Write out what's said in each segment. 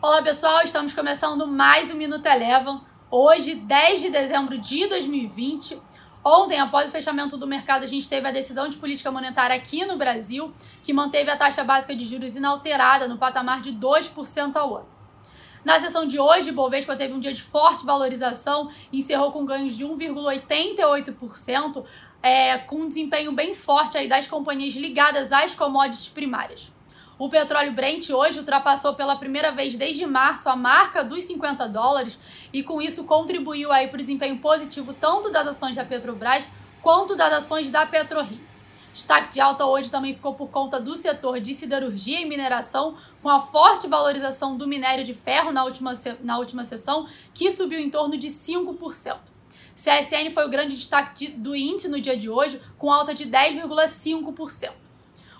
Olá pessoal, estamos começando mais um Minuto Elevam. Hoje, 10 de dezembro de 2020. Ontem, após o fechamento do mercado, a gente teve a decisão de política monetária aqui no Brasil, que manteve a taxa básica de juros inalterada no patamar de 2% ao ano. Na sessão de hoje, Bovespa teve um dia de forte valorização encerrou com ganhos de 1,88%, é, com um desempenho bem forte aí das companhias ligadas às commodities primárias. O petróleo Brent hoje ultrapassou pela primeira vez desde março a marca dos 50 dólares e com isso contribuiu aí para o desempenho positivo tanto das ações da Petrobras quanto das ações da PetroRio. Destaque de alta hoje também ficou por conta do setor de siderurgia e mineração, com a forte valorização do minério de ferro na última, na última sessão, que subiu em torno de 5%. CSN foi o grande destaque de, do índice no dia de hoje, com alta de 10,5%.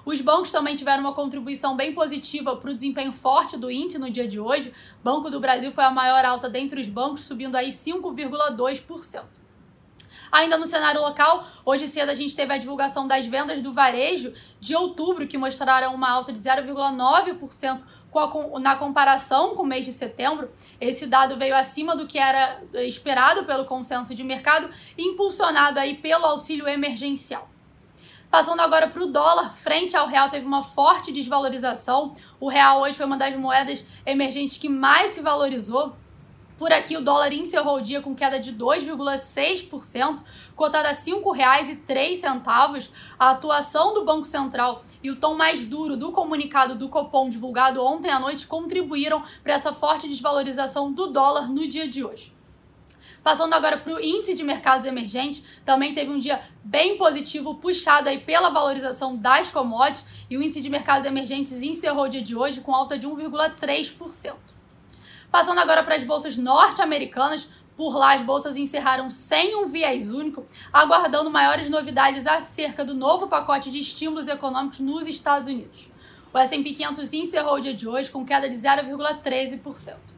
Os bancos também tiveram uma contribuição bem positiva para o desempenho forte do índice no dia de hoje. Banco do Brasil foi a maior alta dentre os bancos, subindo aí 5,2%. Ainda no cenário local, hoje cedo a gente teve a divulgação das vendas do varejo de outubro, que mostraram uma alta de 0,9% na comparação com o mês de setembro. Esse dado veio acima do que era esperado pelo consenso de mercado, impulsionado aí pelo auxílio emergencial. Passando agora para o dólar, frente ao real teve uma forte desvalorização. O real hoje foi uma das moedas emergentes que mais se valorizou. Por aqui, o dólar encerrou o dia com queda de 2,6%, cotada a R$ 5,03. A atuação do Banco Central e o tom mais duro do comunicado do Copom divulgado ontem à noite contribuíram para essa forte desvalorização do dólar no dia de hoje. Passando agora para o índice de mercados emergentes, também teve um dia bem positivo, puxado aí pela valorização das commodities, e o índice de mercados emergentes encerrou o dia de hoje com alta de 1,3%. Passando agora para as bolsas norte-americanas, por lá, as bolsas encerraram sem um viés único, aguardando maiores novidades acerca do novo pacote de estímulos econômicos nos Estados Unidos. O S&P 500 encerrou o dia de hoje com queda de 0,13%.